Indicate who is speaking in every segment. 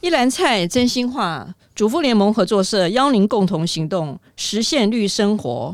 Speaker 1: 一篮菜真心话，主妇联盟合作社邀您共同行动，实现绿生活。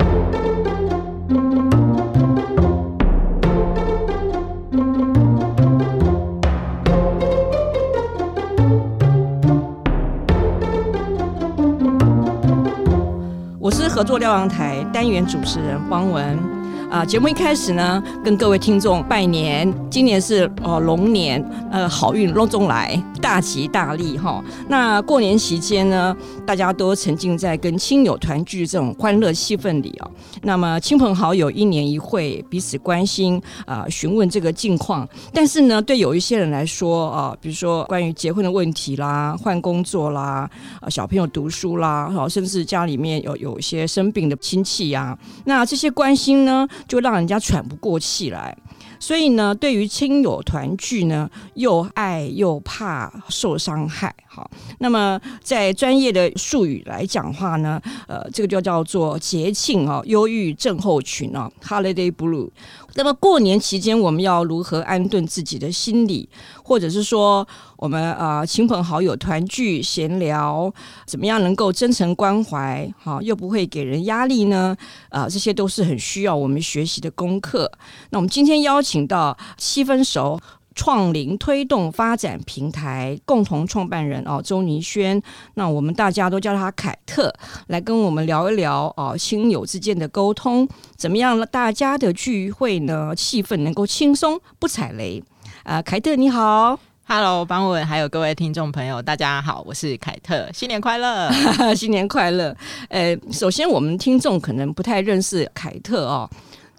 Speaker 1: 我是合作瞭望台单元主持人方文。啊，节目一开始呢，跟各位听众拜年，今年是哦龙年，呃，好运隆中来，大吉大利哈。那过年期间呢，大家都沉浸在跟亲友团聚这种欢乐气氛里啊。那么亲朋好友一年一会，彼此关心啊，询问这个近况。但是呢，对有一些人来说啊，比如说关于结婚的问题啦，换工作啦，啊，小朋友读书啦，哈，甚至家里面有有一些生病的亲戚呀，那这些关心呢，就让人家喘不过气来，所以呢，对于亲友团聚呢，又爱又怕受伤害。好，那么在专业的术语来讲话呢，呃，这个就叫做节庆啊，忧郁症候群啊，Holiday Blue。那么过年期间，我们要如何安顿自己的心理，或者是说，我们啊亲朋好友团聚闲聊，怎么样能够真诚关怀，好又不会给人压力呢？啊，这些都是很需要我们学习的功课。那我们今天邀请到七分熟。创龄推动发展平台共同创办人哦，周倪轩，那我们大家都叫他凯特，来跟我们聊一聊哦，亲友之间的沟通，怎么样让大家的聚会呢？气氛能够轻松不踩雷啊、呃！凯特你好
Speaker 2: ，Hello，邦文，还有各位听众朋友，大家好，我是凯特，新年快乐，
Speaker 1: 新年快乐。呃，首先我们听众可能不太认识凯特哦。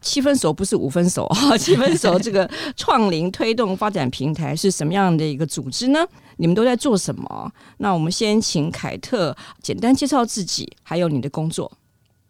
Speaker 1: 七分熟不是五分熟哈，七分熟这个创龄推动发展平台是什么样的一个组织呢？你们都在做什么？那我们先请凯特简单介绍自己，还有你的工作。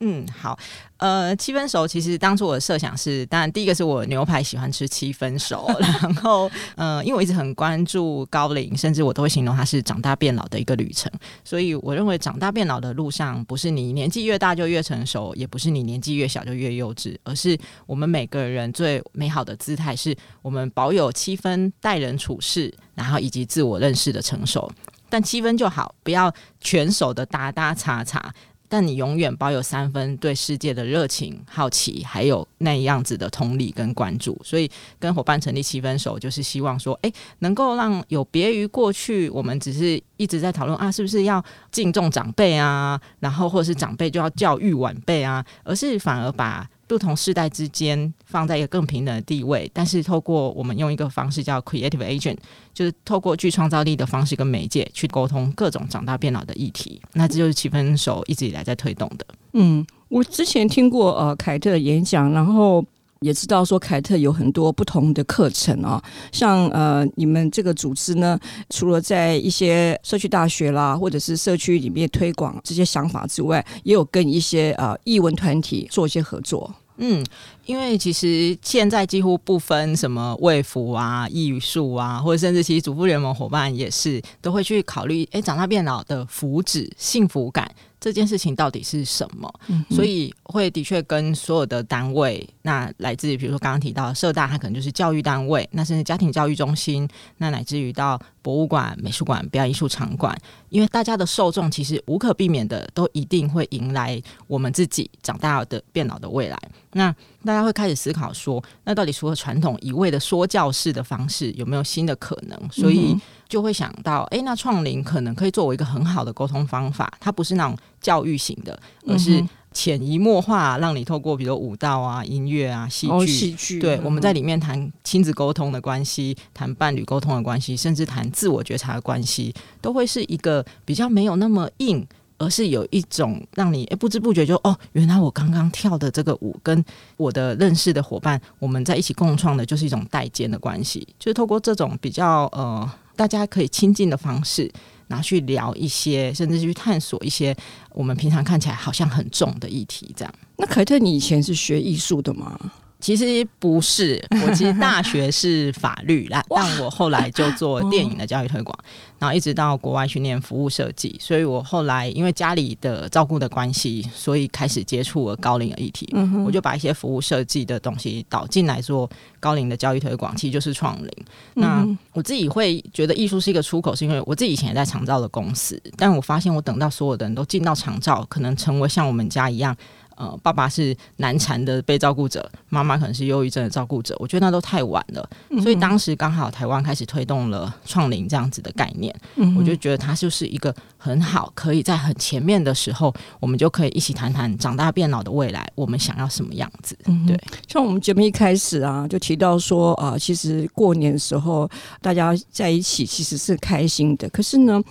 Speaker 2: 嗯，好。呃，七分熟其实当初我的设想是，当然第一个是我牛排喜欢吃七分熟，然后呃，因为我一直很关注高龄，甚至我都会形容它是长大变老的一个旅程。所以我认为长大变老的路上，不是你年纪越大就越成熟，也不是你年纪越小就越幼稚，而是我们每个人最美好的姿态，是我们保有七分待人处事，然后以及自我认识的成熟。但七分就好，不要全熟的打打叉叉。但你永远保有三分对世界的热情、好奇，还有那样子的同理跟关注。所以跟伙伴成立七分手，就是希望说，诶，能够让有别于过去，我们只是一直在讨论啊，是不是要敬重长辈啊，然后或者是长辈就要教育晚辈啊，而是反而把。不同世代之间放在一个更平等的地位，但是透过我们用一个方式叫 creative agent，就是透过具创造力的方式跟媒介去沟通各种长大变老的议题。那这就是七分熟一直以来在推动的。
Speaker 1: 嗯，我之前听过呃凯特的演讲，然后也知道说凯特有很多不同的课程啊、哦，像呃你们这个组织呢，除了在一些社区大学啦，或者是社区里面推广这些想法之外，也有跟一些呃艺文团体做一些合作。
Speaker 2: 嗯，因为其实现在几乎不分什么卫福啊、艺术啊，或者甚至其实主妇联盟伙伴也是都会去考虑，哎，长大变老的福祉、幸福感。这件事情到底是什么？嗯、所以会的确跟所有的单位，那来自于比如说刚刚提到社大，它可能就是教育单位，那甚至家庭教育中心，那乃至于到博物馆、美术馆、表演艺术场馆，因为大家的受众其实无可避免的都一定会迎来我们自己长大的变老的未来。那大家会开始思考说，那到底除了传统一味的说教式的方式，有没有新的可能？所以。就会想到，哎，那创龄可能可以作为一个很好的沟通方法。它不是那种教育型的，而是潜移默化，让你透过比如舞蹈啊、音乐啊、戏剧，哦、戏剧对，嗯、我们在里面谈亲子沟通的关系，谈伴侣沟通的关系，甚至谈自我觉察的关系，都会是一个比较没有那么硬，而是有一种让你哎不知不觉就哦，原来我刚刚跳的这个舞，跟我的认识的伙伴，我们在一起共创的，就是一种代间的关系，就是透过这种比较呃。大家可以亲近的方式，然后去聊一些，甚至去探索一些我们平常看起来好像很重的议题。这样。
Speaker 1: 那凯特，你以前是学艺术的吗？
Speaker 2: 其实不是，我其实大学是法律啦，但我后来就做电影的教育推广，然后一直到国外去念服务设计，所以我后来因为家里的照顾的关系，所以开始接触了高龄的议题，我就把一些服务设计的东西导进来做高龄的教育推广，其实就是创龄。那我自己会觉得艺术是一个出口，是因为我自己以前也在长照的公司，但我发现我等到所有的人都进到长照，可能成为像我们家一样。呃，爸爸是难缠的被照顾者，妈妈可能是忧郁症的照顾者。我觉得那都太晚了，嗯、所以当时刚好台湾开始推动了创龄这样子的概念，嗯、我就觉得它就是一个很好，可以在很前面的时候，我们就可以一起谈谈长大变老的未来，我们想要什么样子。嗯、对，
Speaker 1: 像我们节目一开始啊，就提到说啊、呃，其实过年的时候大家在一起其实是开心的，可是呢。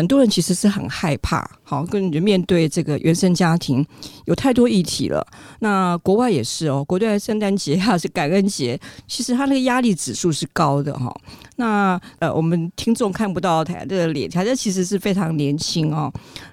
Speaker 1: 很多人其实是很害怕，好，跟人面对这个原生家庭有太多议题了。那国外也是哦，国内圣诞节还是感恩节，其实他那个压力指数是高的哈。那呃，我们听众看不到台的脸，台的其实是非常年轻哦。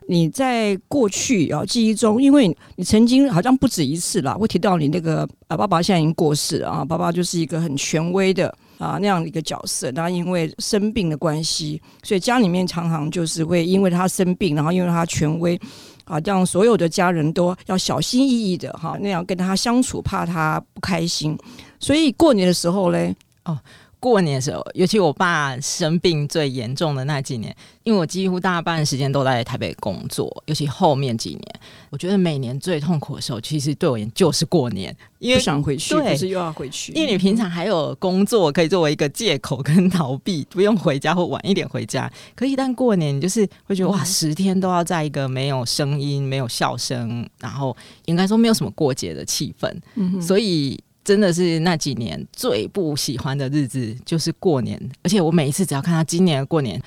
Speaker 1: 你在过去啊记忆中，因为你曾经好像不止一次了，会提到你那个啊爸爸现在已经过世了啊，爸爸就是一个很权威的。啊，那样的一个角色，那因为生病的关系，所以家里面常常就是会因为他生病，然后因为他权威，啊，让所有的家人都要小心翼翼的哈，那样跟他相处，怕他不开心。所以过年的时候嘞，哦。
Speaker 2: 过年的时候，尤其我爸生病最严重的那几年，因为我几乎大半时间都在台北工作，尤其后面几年，我觉得每年最痛苦的时候，其实对我而言就是过年，因为
Speaker 1: 不想回去，
Speaker 2: 对，
Speaker 1: 可是又要回去，
Speaker 2: 因为你平常还有工作可以作为一个借口跟逃避，不用回家或晚一点回家。可一旦过年，你就是会觉得哇，十天都要在一个没有声音、没有笑声，然后应该说没有什么过节的气氛，嗯，所以。真的是那几年最不喜欢的日子，就是过年。而且我每一次只要看到今年的过年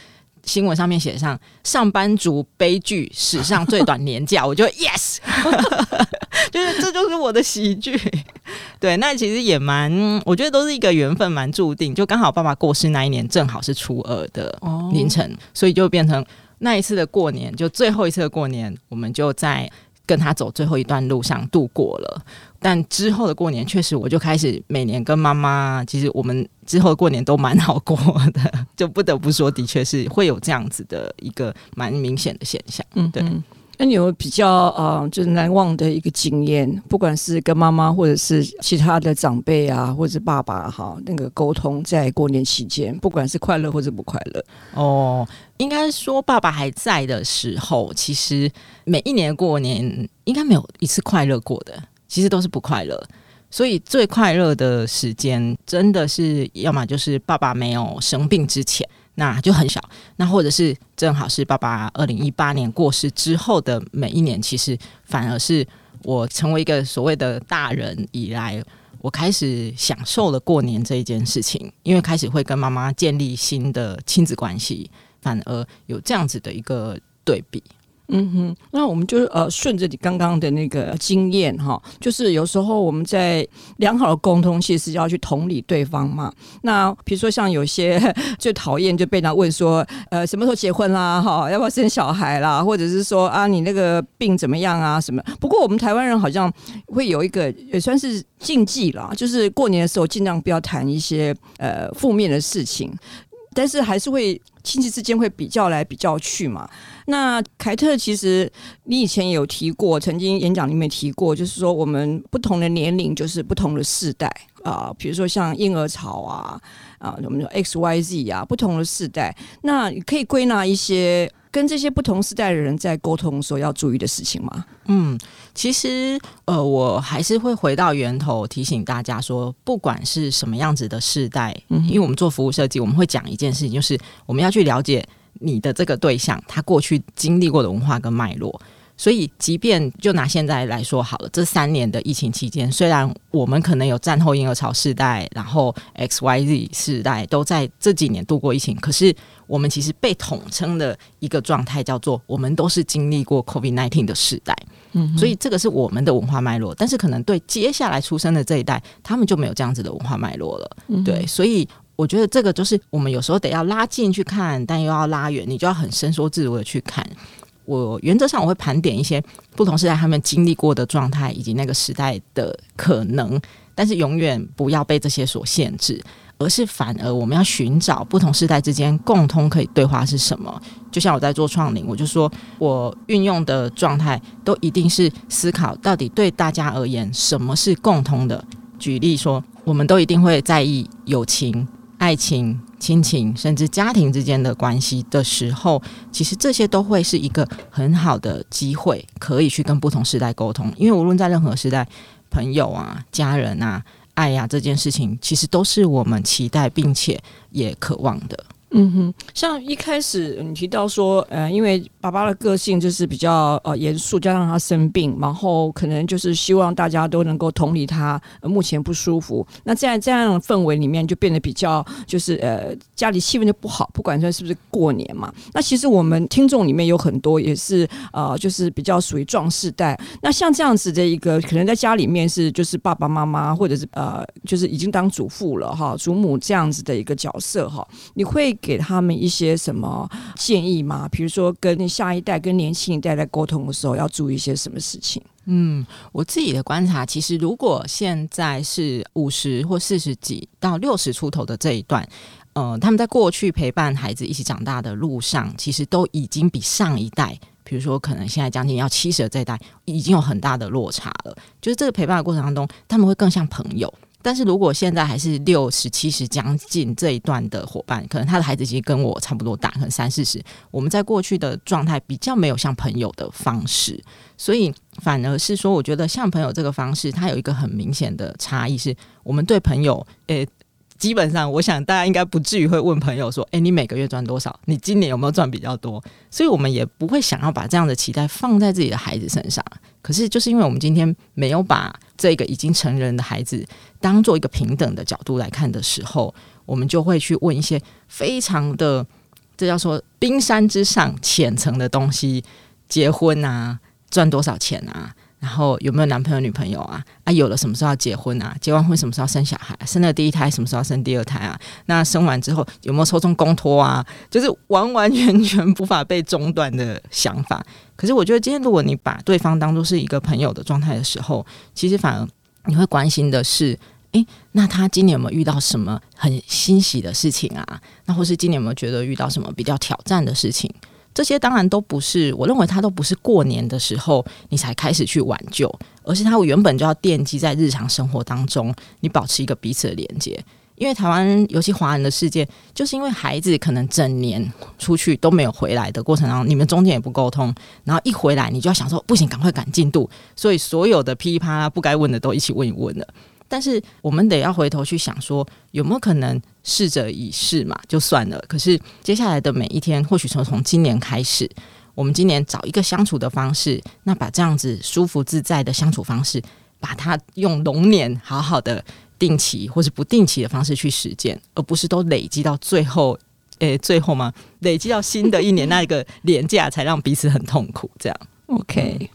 Speaker 2: 新闻上面写上“上班族悲剧史上最短年假”，我就 yes，就是这就是我的喜剧。对，那其实也蛮，我觉得都是一个缘分，蛮注定。就刚好爸爸过世那一年正好是初二的凌晨，哦、所以就变成那一次的过年，就最后一次的过年，我们就在跟他走最后一段路上度过了。但之后的过年，确实我就开始每年跟妈妈，其实我们之后的过年都蛮好过的，就不得不说，的确是会有这样子的一个蛮明显的现象。嗯，对。
Speaker 1: 那你有比较呃，就是难忘的一个经验，不管是跟妈妈或者是其他的长辈啊，或者是爸爸哈，那个沟通在过年期间，不管是快乐或者不快乐。
Speaker 2: 哦，应该说爸爸还在的时候，其实每一年过年应该没有一次快乐过的。其实都是不快乐，所以最快乐的时间真的是要么就是爸爸没有生病之前，那就很小；那或者是正好是爸爸二零一八年过世之后的每一年，其实反而是我成为一个所谓的大人以来，我开始享受了过年这一件事情，因为开始会跟妈妈建立新的亲子关系，反而有这样子的一个对比。
Speaker 1: 嗯哼，那我们就呃顺着你刚刚的那个经验哈，就是有时候我们在良好的沟通，其实要去同理对方嘛。那比如说像有些 最讨厌就被人家问说，呃，什么时候结婚啦？哈，要不要生小孩啦？或者是说啊，你那个病怎么样啊？什么？不过我们台湾人好像会有一个也算是禁忌啦，就是过年的时候尽量不要谈一些呃负面的事情。但是还是会亲戚之间会比较来比较去嘛。那凯特，其实你以前有提过，曾经演讲里面提过，就是说我们不同的年龄就是不同的世代啊，比如说像婴儿潮啊啊，我们说 X Y Z 啊，不同的世代，那你可以归纳一些。跟这些不同时代的人在沟通的时候要注意的事情吗？
Speaker 2: 嗯，其实呃，我还是会回到源头提醒大家说，不管是什么样子的世代，嗯，因为我们做服务设计，我们会讲一件事情，就是我们要去了解你的这个对象，他过去经历过的文化跟脉络。所以，即便就拿现在来说好了，这三年的疫情期间，虽然我们可能有战后婴儿潮世代，然后 X Y Z 世代都在这几年度过疫情，可是我们其实被统称的一个状态叫做我们都是经历过 COVID nineteen 的世代。嗯，所以这个是我们的文化脉络，但是可能对接下来出生的这一代，他们就没有这样子的文化脉络了。嗯，对，所以我觉得这个就是我们有时候得要拉近去看，但又要拉远，你就要很伸缩自如的去看。我原则上我会盘点一些不同时代他们经历过的状态，以及那个时代的可能但是永远不要被这些所限制，而是反而我们要寻找不同时代之间共通可以对话是什么。就像我在做创龄，我就说我运用的状态都一定是思考到底对大家而言什么是共通的。举例说，我们都一定会在意友情、爱情、亲情，甚至家庭之间的关系的时候，其实这些都会是一个很好的机会，可以去跟不同时代沟通。因为无论在任何时代，朋友啊、家人啊、爱呀、啊，这件事情，其实都是我们期待并且也渴望的。
Speaker 1: 嗯哼，像一开始你提到说，呃，因为爸爸的个性就是比较呃严肃，加上他生病，然后可能就是希望大家都能够同理他，目前不舒服。那在这样的氛围里面，就变得比较就是呃家里气氛就不好，不管说是不是过年嘛。那其实我们听众里面有很多也是呃就是比较属于壮世代。那像这样子的一个，可能在家里面是就是爸爸妈妈或者是呃就是已经当祖父了哈，祖母这样子的一个角色哈，你会。给他们一些什么建议吗？比如说，跟下一代、跟年轻一代在沟通的时候，要注意一些什么事情？
Speaker 2: 嗯，我自己的观察，其实如果现在是五十或四十几到六十出头的这一段，呃，他们在过去陪伴孩子一起长大的路上，其实都已经比上一代，比如说可能现在将近要七十的这一代，已经有很大的落差了。就是这个陪伴的过程当中，他们会更像朋友。但是如果现在还是六十、七十将近这一段的伙伴，可能他的孩子其实跟我差不多大，可能三四十。我们在过去的状态比较没有像朋友的方式，所以反而是说，我觉得像朋友这个方式，它有一个很明显的差异，是我们对朋友，诶。基本上，我想大家应该不至于会问朋友说：“诶，你每个月赚多少？你今年有没有赚比较多？”所以，我们也不会想要把这样的期待放在自己的孩子身上。可是，就是因为我们今天没有把这个已经成人的孩子当做一个平等的角度来看的时候，我们就会去问一些非常的，这叫做冰山之上浅层的东西：结婚啊，赚多少钱啊？然后有没有男朋友女朋友啊？啊，有了什么时候要结婚啊？结完婚什么时候要生小孩？生了第一胎什么时候要生第二胎啊？那生完之后有没有抽中公托啊？就是完完全全无法被中断的想法。可是我觉得今天如果你把对方当作是一个朋友的状态的时候，其实反而你会关心的是，诶，那他今年有没有遇到什么很欣喜的事情啊？那或是今年有没有觉得遇到什么比较挑战的事情？这些当然都不是，我认为他都不是过年的时候你才开始去挽救，而是它原本就要奠基在日常生活当中，你保持一个彼此的连接。因为台湾尤其华人的世界，就是因为孩子可能整年出去都没有回来的过程当中，你们中间也不沟通，然后一回来你就要想说不行，赶快赶进度，所以所有的噼里啪啦不该问的都一起问一问了。但是我们得要回头去想说，有没有可能逝者已逝嘛，就算了。可是接下来的每一天，或许从从今年开始，我们今年找一个相处的方式，那把这样子舒服自在的相处方式，把它用龙年好好的定期或是不定期的方式去实践，而不是都累积到最后，诶，最后吗？累积到新的一年 那一个年假，才让彼此很痛苦。这样
Speaker 1: ，OK。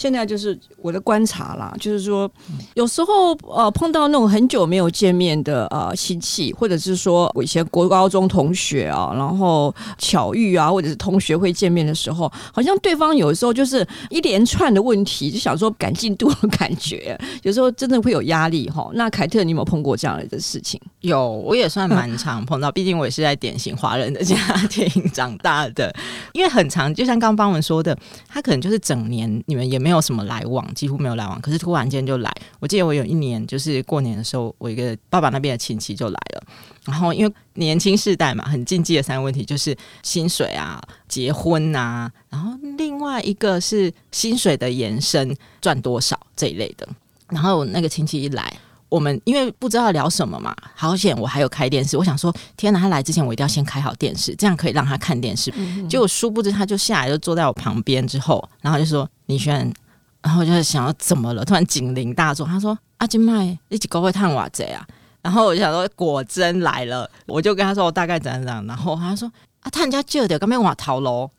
Speaker 1: 现在就是我的观察啦，就是说，有时候呃碰到那种很久没有见面的呃亲戚，或者是说我以前国高中同学啊，然后巧遇啊，或者是同学会见面的时候，好像对方有时候就是一连串的问题，就想说赶进度的感觉，有时候真的会有压力哈。那凯特，你有没有碰过这样的事情？
Speaker 2: 有，我也算蛮常碰到，毕竟我也是在典型华人的家庭长大的，因为很长，就像刚刚邦文说的，他可能就是整年你们也没。没有什么来往，几乎没有来往。可是突然间就来。我记得我有一年，就是过年的时候，我一个爸爸那边的亲戚就来了。然后因为年轻世代嘛，很禁忌的三个问题就是薪水啊、结婚啊，然后另外一个是薪水的延伸，赚多少这一类的。然后那个亲戚一来。我们因为不知道聊什么嘛，好险我还有开电视。我想说，天哪，他来之前我一定要先开好电视，这样可以让他看电视。嗯、结果殊不知，他就下来就坐在我旁边之后，然后就说：“李轩。”然后就是想要怎么了？突然警铃大作，他说：“阿金麦，一起高会探瓦贼啊！”然后我就想说，果真来了，我就跟他说我大概怎样怎样。然后他说：“啊，探人家旧的，刚没瓦逃喽。”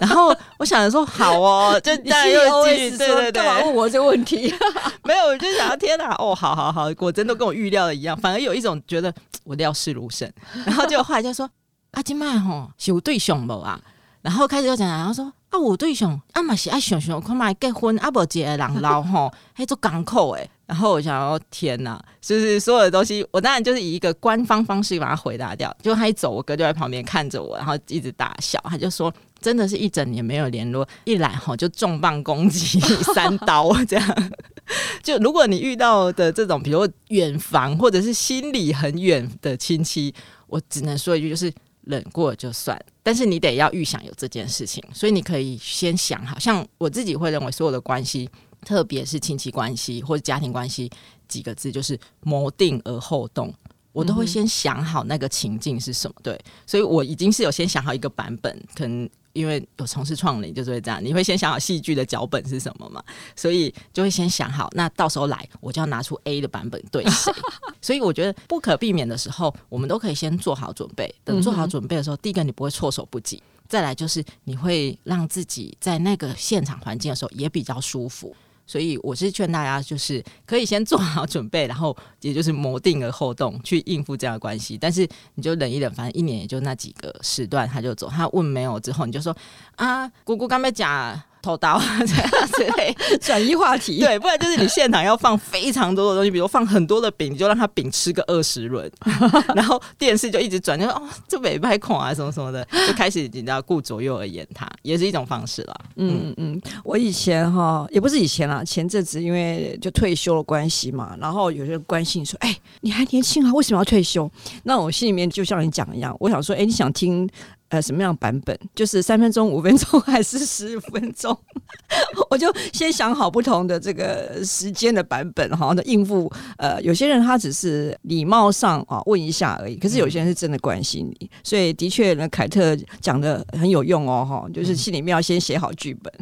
Speaker 2: 然后我想着说好哦，就大家又继续对对对，
Speaker 1: 问我这个问题，
Speaker 2: 没有，我就想要天哪，哦，好好好，果真都跟我预料的一样，反而有一种觉得我料事如神。然后就后来就说 阿金曼吼，有对象不啊？然后开始又讲，然后说啊，我对象啊嘛是爱想想看嘛结婚啊，不结人老吼，还做港口诶。然后我想说，天哪，就是所有的东西，我当然就是以一个官方方式把它回答掉。就他一走，我哥就在旁边看着我，然后一直大笑。他就说，真的是一整年没有联络，一来吼就重磅攻击三刀这样。就如果你遇到的这种，比如远房或者是心里很远的亲戚，我只能说一句，就是忍过就算。但是你得要预想有这件事情，所以你可以先想好，像我自己会认为所有的关系。特别是亲戚关系或者家庭关系，几个字就是谋定而后动，我都会先想好那个情境是什么。对，所以我已经是有先想好一个版本，可能因为有从事创领，就是会这样，你会先想好戏剧的脚本是什么嘛？所以就会先想好，那到时候来我就要拿出 A 的版本对谁。所以我觉得不可避免的时候，我们都可以先做好准备。等做好准备的时候，第一个你不会措手不及，再来就是你会让自己在那个现场环境的时候也比较舒服。所以我是劝大家，就是可以先做好准备，然后也就是谋定而后动，去应付这样的关系。但是你就忍一忍，反正一年也就那几个时段，他就走。他问没有之后，你就说啊，姑姑刚才讲。偷刀 这样之类，
Speaker 1: 转移话题。
Speaker 2: 对，不然就是你现场要放非常多的东西，比如放很多的饼，你就让他饼吃个二十轮，然后电视就一直转，就说哦，这尾巴孔啊什么什么的，就开始你知道顾左右而言他，也是一种方式了。
Speaker 1: 嗯嗯嗯，我以前哈也不是以前啦，前阵子因为就退休的关系嘛，然后有些人关心说，哎，你还年轻啊，为什么要退休？那我心里面就像你讲一样，我想说，哎，你想听？呃，什么样版本？就是三分钟、五分钟还是十五分钟？我就先想好不同的这个时间的版本，好的应付。呃，有些人他只是礼貌上啊问一下而已，可是有些人是真的关心你，所以的确呢，凯特讲的很有用哦，哈，就是心里面要先写好剧本。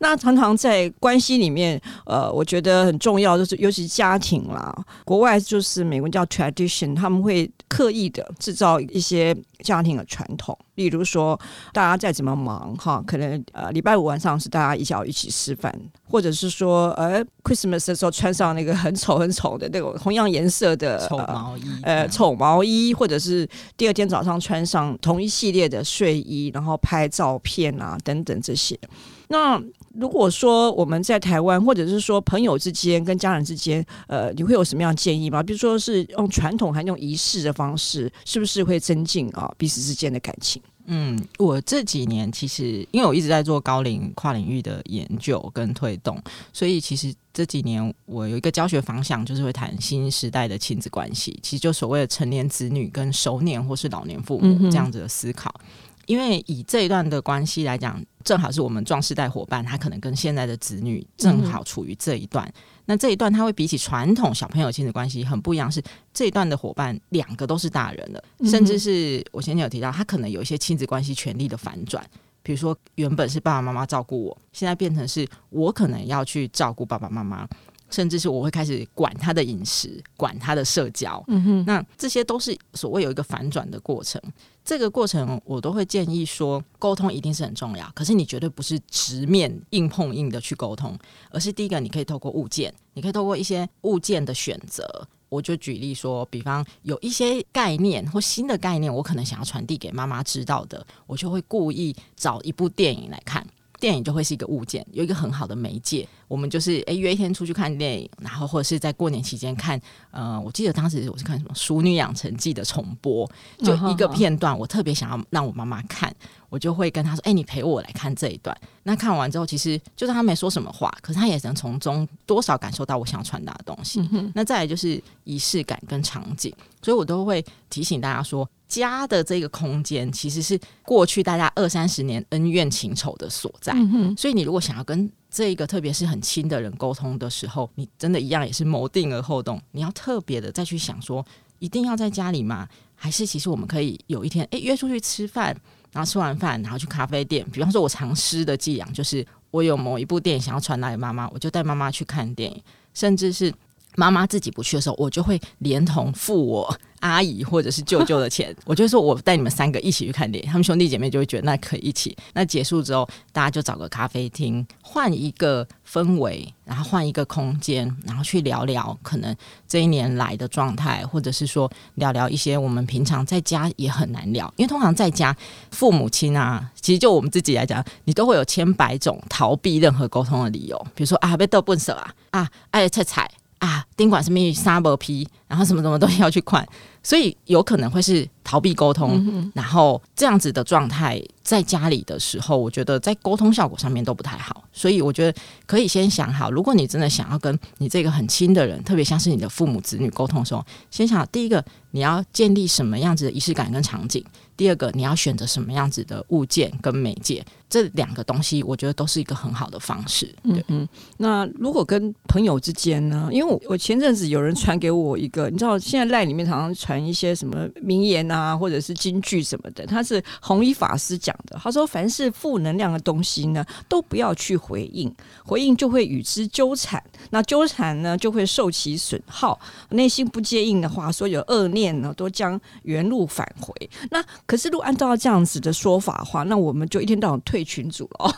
Speaker 1: 那常常在关系里面，呃，我觉得很重要，就是尤其家庭啦，国外就是美国叫 tradition，他们会刻意的制造一些家庭的传统。例如说，大家再怎么忙哈，可能呃礼拜五晚上是大家一起一起吃饭，或者是说呃 Christmas 的时候穿上那个很丑很丑的那种同样颜色的
Speaker 2: 丑毛衣，
Speaker 1: 呃丑毛衣，或者是第二天早上穿上同一系列的睡衣，然后拍照片啊等等这些。那如果说我们在台湾，或者是说朋友之间跟家人之间，呃，你会有什么样的建议吗？比如说是用传统还是用仪式的方式，是不是会增进啊彼此之间的感情？
Speaker 2: 嗯，我这几年其实因为我一直在做高龄跨领域的研究跟推动，所以其实这几年我有一个教学方向，就是会谈新时代的亲子关系，其实就所谓的成年子女跟熟年或是老年父母这样子的思考。嗯因为以这一段的关系来讲，正好是我们壮世代伙伴，他可能跟现在的子女正好处于这一段。嗯、那这一段他会比起传统小朋友亲子关系很不一样，是这一段的伙伴两个都是大人了，甚至是我前面有提到，他可能有一些亲子关系权利的反转，比如说原本是爸爸妈妈照顾我，现在变成是我可能要去照顾爸爸妈妈。甚至是我会开始管他的饮食，管他的社交，嗯哼，那这些都是所谓有一个反转的过程。这个过程我都会建议说，沟通一定是很重要，可是你绝对不是直面硬碰硬的去沟通，而是第一个你可以透过物件，你可以透过一些物件的选择。我就举例说，比方有一些概念或新的概念，我可能想要传递给妈妈知道的，我就会故意找一部电影来看。电影就会是一个物件，有一个很好的媒介。我们就是诶约一天出去看电影，然后或者是在过年期间看。呃，我记得当时我是看什么《淑女养成记》的重播，就一个片段，我特别想要让我妈妈看，我就会跟她说：“哎，你陪我来看这一段。”那看完之后，其实就是她没说什么话，可是她也能从中多少感受到我想要传达的东西。嗯、那再来就是仪式感跟场景，所以我都会提醒大家说。家的这个空间其实是过去大家二三十年恩怨情仇的所在，嗯、所以你如果想要跟这一个特别是很亲的人沟通的时候，你真的一样也是谋定而后动，你要特别的再去想说，一定要在家里吗？还是其实我们可以有一天诶约出去吃饭，然后吃完饭然后去咖啡店，比方说我常施的伎俩就是我有某一部电影想要传达给妈妈，我就带妈妈去看电影，甚至是。妈妈自己不去的时候，我就会连同付我阿姨或者是舅舅的钱，我就说我带你们三个一起去看电影，他们兄弟姐妹就会觉得那可以一起。那结束之后，大家就找个咖啡厅，换一个氛围，然后换一个空间，然后去聊聊可能这一年来的状态，或者是说聊聊一些我们平常在家也很难聊，因为通常在家父母亲啊，其实就我们自己来讲，你都会有千百种逃避任何沟通的理由，比如说啊被逗笨死啊啊爱菜菜。啊，宾馆是咪沙伯皮，然后什么什么东西要去看，所以有可能会是逃避沟通，嗯、然后这样子的状态在家里的时候，我觉得在沟通效果上面都不太好，所以我觉得可以先想好，如果你真的想要跟你这个很亲的人，特别像是你的父母子女沟通的时候，先想好第一个你要建立什么样子的仪式感跟场景，第二个你要选择什么样子的物件跟媒介。这两个东西，我觉得都是一个很好的方式。对，
Speaker 1: 嗯，那如果跟朋友之间呢？因为我我前阵子有人传给我一个，你知道现在赖里面常常传一些什么名言啊，或者是金句什么的。他是弘一法师讲的，他说凡是负能量的东西呢，都不要去回应，回应就会与之纠缠，那纠缠呢就会受其损耗。内心不接应的话，所有恶念呢都将原路返回。那可是如果按照这样子的说法的话，那我们就一天到晚退。退群组了，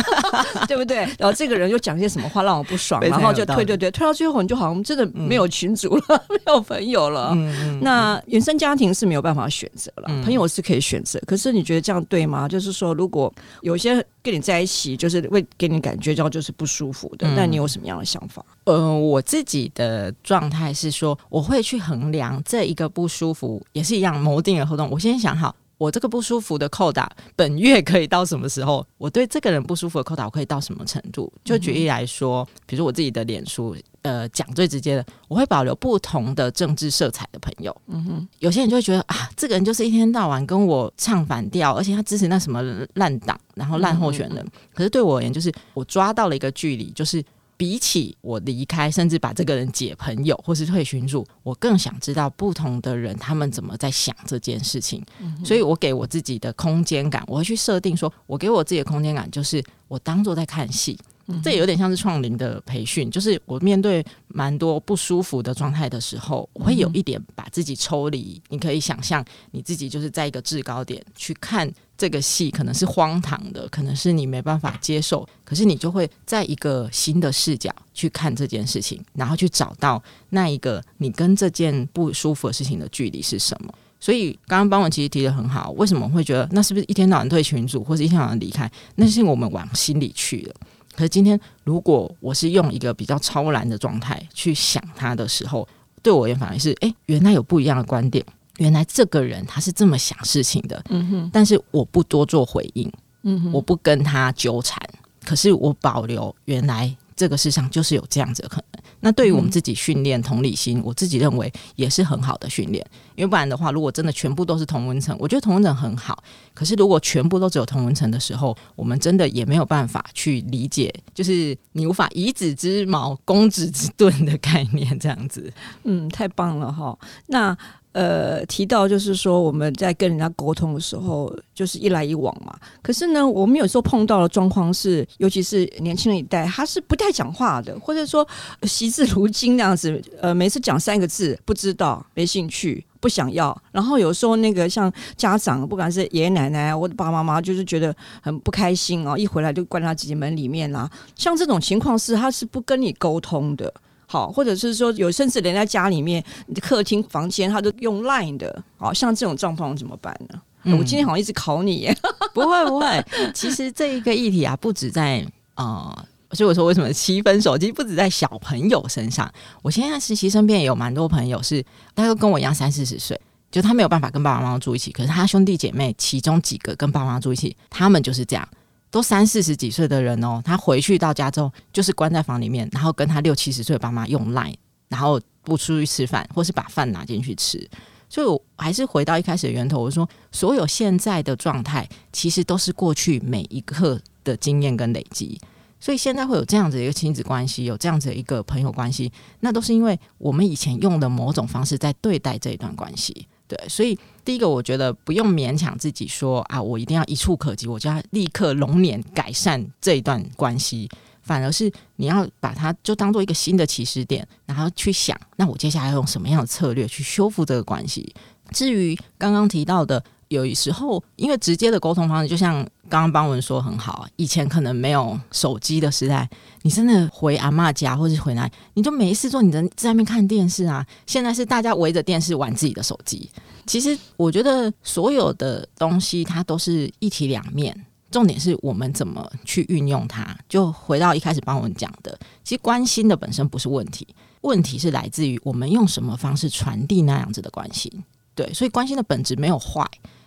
Speaker 1: 对不对？然后这个人又讲些什么话让我不爽，然后就退，对对，退到最后你就好像真的没有群组了，嗯、没有朋友了。那原生家庭是没有办法选择了，嗯、朋友是可以选择。可是你觉得这样对吗？就是说，如果有些跟你在一起，就是会给你感觉到就是不舒服的，那、嗯、你有什么样的想法？
Speaker 2: 呃，我自己的状态是说，我会去衡量这一个不舒服，也是一样谋定的活动。我先想好。我这个不舒服的扣打，本月可以到什么时候？我对这个人不舒服的扣打，我可以到什么程度？就举例来说，比如说我自己的脸书，呃，讲最直接的，我会保留不同的政治色彩的朋友。嗯哼，有些人就会觉得啊，这个人就是一天到晚跟我唱反调，而且他支持那什么烂党，然后烂候选人。可是对我而言，就是我抓到了一个距离，就是。比起我离开，甚至把这个人解朋友或是退群组，我更想知道不同的人他们怎么在想这件事情。嗯、所以我给我自己的空间感，我会去设定说，我给我自己的空间感就是我当做在看戏。这也有点像是创龄的培训，就是我面对蛮多不舒服的状态的时候，我会有一点把自己抽离。你可以想象你自己就是在一个制高点去看。这个戏可能是荒唐的，可能是你没办法接受，可是你就会在一个新的视角去看这件事情，然后去找到那一个你跟这件不舒服的事情的距离是什么。所以刚刚邦文其实提得很好，为什么会觉得那是不是一天到晚退群组，或者一天到晚离开？那是我们往心里去了。可是今天如果我是用一个比较超然的状态去想他的时候，对我而言反而是哎，原来有不一样的观点。原来这个人他是这么想事情的，嗯哼，但是我不多做回应，嗯哼，我不跟他纠缠，可是我保留原来这个世上就是有这样子的可能。那对于我们自己训练同理心，我自己认为也是很好的训练，因为不然的话，如果真的全部都是同文层，我觉得同文层很好，可是如果全部都只有同文层的时候，我们真的也没有办法去理解，就是你无法以子之矛攻子之盾的概念，这样子。
Speaker 1: 嗯，太棒了哈，那。呃，提到就是说我们在跟人家沟通的时候，就是一来一往嘛。可是呢，我们有时候碰到的状况是，尤其是年轻人一代，他是不太讲话的，或者说惜字如金那样子。呃，每次讲三个字，不知道、没兴趣、不想要。然后有时候那个像家长，不管是爷爷奶奶或者爸爸妈妈，就是觉得很不开心啊，一回来就关在自己门里面啦。像这种情况是，他是不跟你沟通的。好，或者是说有甚至连在家里面，你的客厅、房间，他都用 Line 的。好像这种状况怎么办呢？嗯、我今天好像一直考你耶，
Speaker 2: 不会不会。其实这一个议题啊，不止在呃，所以我说为什么七分熟，其实不止在小朋友身上。我现在实习身边也有蛮多朋友是，他都跟我一样三四十岁，就他没有办法跟爸爸妈妈住一起，可是他兄弟姐妹其中几个跟爸爸妈妈住一起，他们就是这样。都三四十几岁的人哦，他回去到家之后就是关在房里面，然后跟他六七十岁爸妈用 Line，然后不出去吃饭，或是把饭拿进去吃。所以我还是回到一开始的源头，我说所有现在的状态，其实都是过去每一刻的经验跟累积。所以现在会有这样子一个亲子关系，有这样子一个朋友关系，那都是因为我们以前用的某种方式在对待这一段关系。对，所以第一个，我觉得不用勉强自己说啊，我一定要一触可及，我就要立刻龙年改善这一段关系。反而是你要把它就当做一个新的起始点，然后去想，那我接下来要用什么样的策略去修复这个关系？至于刚刚提到的，有时候因为直接的沟通方式，就像刚刚邦文说很好，以前可能没有手机的时代，你真的回阿嬷家或是回来，你就没事做，你在在那边看电视啊。现在是大家围着电视玩自己的手机。其实我觉得所有的东西它都是一体两面，重点是我们怎么去运用它。就回到一开始邦文讲的，其实关心的本身不是问题，问题是来自于我们用什么方式传递那样子的关心。对，所以关心的本质没有坏。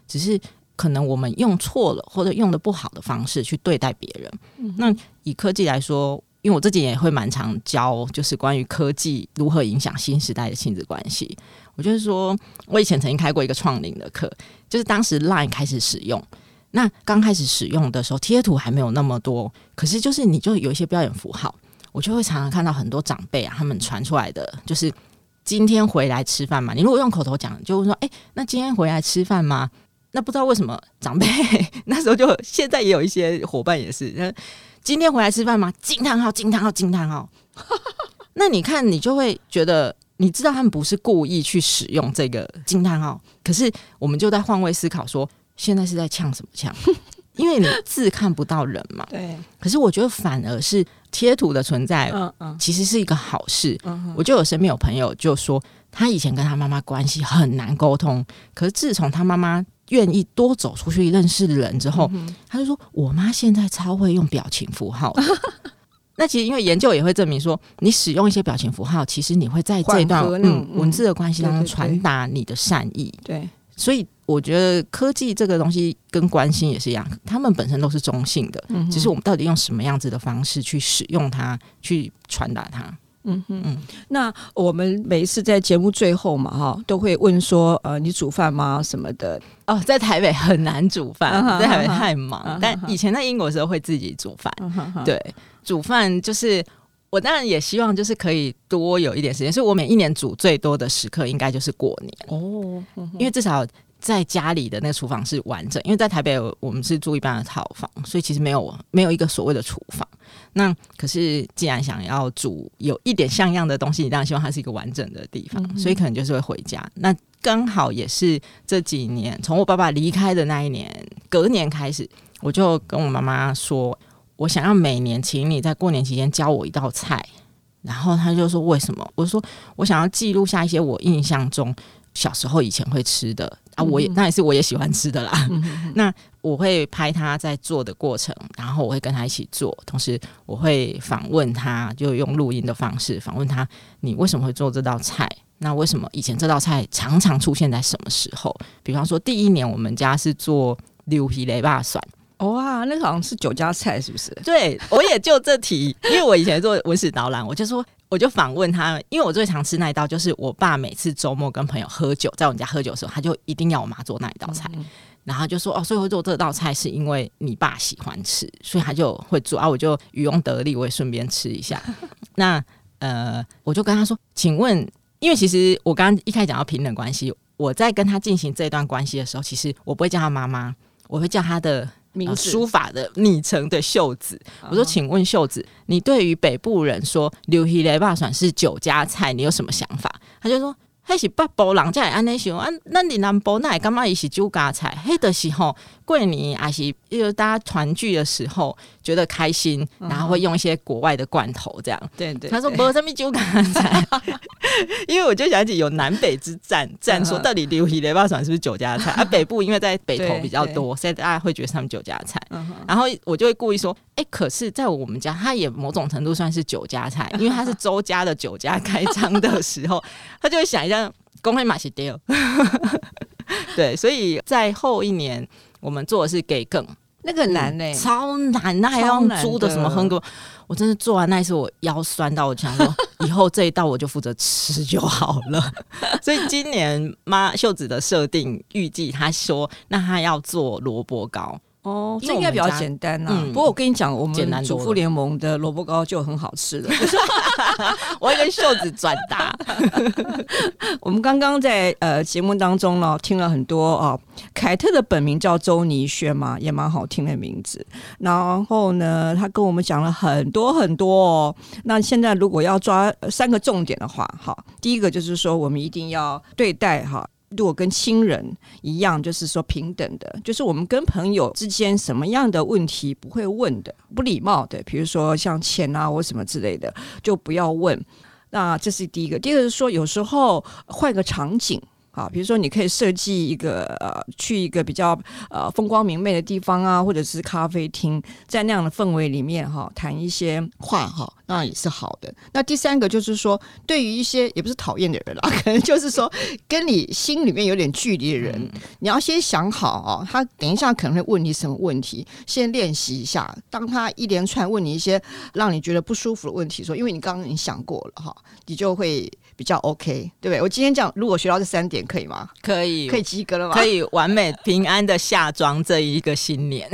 Speaker 2: 只是可能我们用错了或者用的不好的方式去对待别人。嗯、那以科技来说，因为我自己也会蛮常教，就是关于科技如何影响新时代的亲子关系。我就是说，我以前曾经开过一个创领的课，就是当时 Line 开始使用，那刚开始使用的时候，贴图还没有那么多，可是就是你就有一些标点符号，我就会常常看到很多长辈啊，他们传出来的就是今天回来吃饭嘛？你如果用口头讲，就会说，哎，那今天回来吃饭吗？那不知道为什么长辈那时候就现在也有一些伙伴也是，那今天回来吃饭吗？惊叹号！惊叹号！惊叹号！那你看，你就会觉得，你知道他们不是故意去使用这个惊叹号，可是我们就在换位思考说，说现在是在呛什么呛？因为你字看不到人嘛。对。可是我觉得反而是贴图的存在，嗯嗯，其实是一个好事。嗯，我就有身边有朋友就说，他以前跟他妈妈关系很难沟通，可是自从他妈妈。愿意多走出去认识人之后，嗯、他就说：“我妈现在超会用表情符号。”那其实因为研究也会证明说，你使用一些表情符号，其实你会在这段嗯文字的关系当中传达你的善意。对，所以我觉得科技这个东西跟关心也是一样，他们本身都是中性的，嗯、只是我们到底用什么样子的方式去使用它，去传达它。
Speaker 1: 嗯嗯，那我们每一次在节目最后嘛，哈，都会问说，呃，你煮饭吗？什么的？
Speaker 2: 哦，在台北很难煮饭，在台北太忙。但以前在英国的时候会自己煮饭。对，煮饭就是我当然也希望就是可以多有一点时间，所以我每一年煮最多的时刻应该就是过年哦，因为至少。在家里的那个厨房是完整，因为在台北我们是住一般的套房，所以其实没有没有一个所谓的厨房。那可是既然想要煮有一点像样的东西，你当然希望它是一个完整的地方，嗯、所以可能就是会回家。那刚好也是这几年，从我爸爸离开的那一年，隔年开始，我就跟我妈妈说，我想要每年请你在过年期间教我一道菜。然后他就说为什么？我说我想要记录下一些我印象中小时候以前会吃的。啊，我也那也是我也喜欢吃的啦。那我会拍他在做的过程，然后我会跟他一起做，同时我会访问他，就用录音的方式访问他。你为什么会做这道菜？那为什么以前这道菜常常出现在什么时候？比方说，第一年我们家是做牛皮雷霸蒜。
Speaker 1: 哇，那个好像是酒家菜，是不是？
Speaker 2: 对，我也就这题，因为我以前做文史导览，我就说。我就访问他，因为我最常吃那一道，就是我爸每次周末跟朋友喝酒，在我们家喝酒的时候，他就一定要我妈做那一道菜，然后就说哦，所以会做这道菜是因为你爸喜欢吃，所以他就会做啊，我就渔翁得利，我也顺便吃一下。那呃，我就跟他说，请问，因为其实我刚刚一开始讲到平等关系，我在跟他进行这段关系的时候，其实我不会叫他妈妈，我会叫他的。名字、呃、书法的昵称的秀子，我说，请问秀子，你对于北部人说牛皮雷霸算是酒家菜，你有什么想法？他就说。还是北部人才会安尼想，啊，那你南部那也干嘛也是酒家菜？嘿的时候过年也是因为大家团聚的时候觉得开心，然后会用一些国外的罐头这样。对对，他说不是什么酒家菜，因为我就想起有南北之战，战说到底牛皮雷巴爽是不是酒家菜？啊，北部因为在北头比较多，所以大家会觉得他们酒家菜。然后我就会故意说，哎，可是在我们家，他也某种程度算是酒家菜，因为他是周家的酒家开张的时候，他就会想一下。公会马西丢，对，所以在后一年，我们做的是给更
Speaker 1: 那个很难呢、欸。嗯，
Speaker 2: 超难，那还要用猪的什么哼歌，我真的做完那一次，我腰酸到我想说，以后这一道我就负责吃就好了。所以今年妈秀子的设定预计，她说那她要做萝卜糕。
Speaker 1: 哦，这应该比较简单呐、啊。嗯、不过我跟你讲，我们主妇联盟的萝卜糕就很好吃的。
Speaker 2: 我会跟秀子转达。
Speaker 1: 我们刚刚在呃节目当中呢，听了很多啊、哦。凯特的本名叫周妮轩嘛，也蛮好听的名字。然后呢，他跟我们讲了很多很多哦。那现在如果要抓三个重点的话，哈，第一个就是说，我们一定要对待哈。如果跟亲人一样，就是说平等的，就是我们跟朋友之间什么样的问题不会问的，不礼貌的，比如说像钱啊或什么之类的，就不要问。那这是第一个。第二个是说，有时候换个场景。啊，比如说你可以设计一个呃，去一个比较呃风光明媚的地方啊，或者是咖啡厅，在那样的氛围里面哈，谈一些话哈，那也是好的。那第三个就是说，对于一些也不是讨厌的人啦，可能就是说跟你心里面有点距离的人，嗯、你要先想好哦，他等一下可能会问你什么问题，先练习一下。当他一连串问你一些让你觉得不舒服的问题，说因为你刚刚已经想过了哈，你就会。比较 OK，对不对？我今天讲，如果学到这三点，可以吗？
Speaker 2: 可以，
Speaker 1: 可以及格了吗？
Speaker 2: 可以完美平安的下装这一个新年。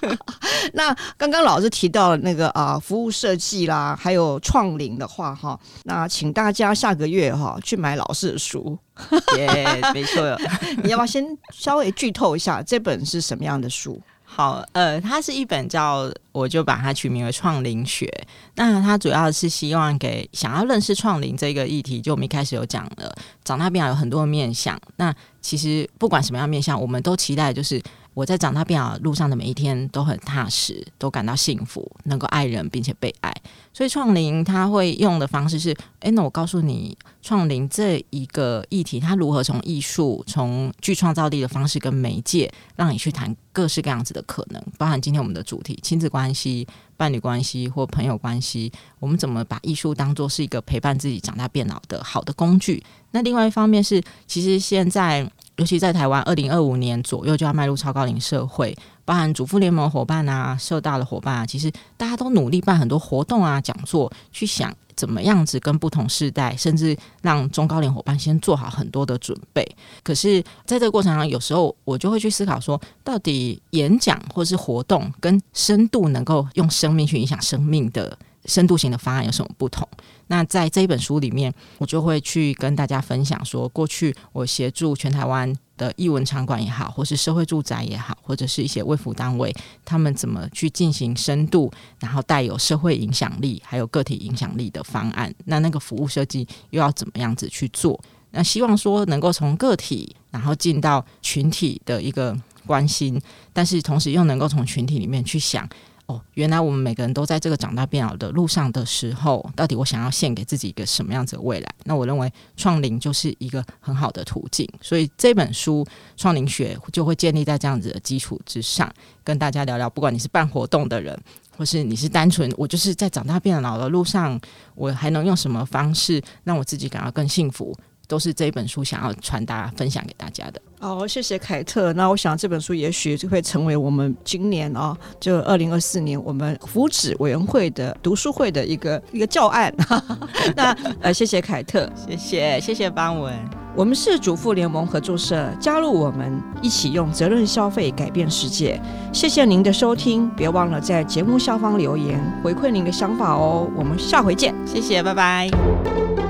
Speaker 1: 那刚刚老师提到那个啊，服务设计啦，还有创领的话哈，那请大家下个月哈去买老师的书。
Speaker 2: 耶，yeah, 没错。
Speaker 1: 你要不要先稍微剧透一下这本是什么样的书？
Speaker 2: 好，呃，它是一本叫，我就把它取名为《创灵学》。那它主要是希望给想要认识创灵这个议题，就我们一开始有讲了，长大变老有很多面相。那其实不管什么样面相，我们都期待就是。我在长大变老路上的每一天都很踏实，都感到幸福，能够爱人并且被爱。所以创龄他会用的方式是：诶，那我告诉你，创龄这一个议题，它如何从艺术、从具创造力的方式跟媒介，让你去谈各式各样子的可能，包含今天我们的主题——亲子关系、伴侣关系或朋友关系。我们怎么把艺术当作是一个陪伴自己长大变老的好的工具？那另外一方面是，其实现在。尤其在台湾，二零二五年左右就要迈入超高龄社会，包含主妇联盟伙伴啊、社大的伙伴啊，其实大家都努力办很多活动啊、讲座，去想怎么样子跟不同世代，甚至让中高龄伙伴先做好很多的准备。可是，在这个过程中，有时候我就会去思考说，到底演讲或是活动跟深度能够用生命去影响生命的深度型的方案有什么不同？那在这一本书里面，我就会去跟大家分享说，过去我协助全台湾的艺文场馆也好，或是社会住宅也好，或者是一些卫福单位，他们怎么去进行深度，然后带有社会影响力，还有个体影响力的方案。那那个服务设计又要怎么样子去做？那希望说能够从个体，然后进到群体的一个关心，但是同时又能够从群体里面去想。哦，原来我们每个人都在这个长大变老的路上的时候，到底我想要献给自己一个什么样子的未来？那我认为创龄就是一个很好的途径，所以这本书《创龄学》就会建立在这样子的基础之上，跟大家聊聊。不管你是办活动的人，或是你是单纯我就是在长大变老的路上，我还能用什么方式让我自己感到更幸福？都是这本书想要传达、分享给大家的。
Speaker 1: 哦，谢谢凯特。那我想这本书也许就会成为我们今年啊、哦，就二零二四年我们福祉委员会的读书会的一个一个教案。那呃，谢谢凯特，
Speaker 2: 谢谢谢谢邦文。
Speaker 1: 我们是主妇联盟合作社，加入我们一起用责任消费改变世界。谢谢您的收听，别忘了在节目下方留言回馈您的想法哦。我们下回见，
Speaker 2: 谢谢，拜拜。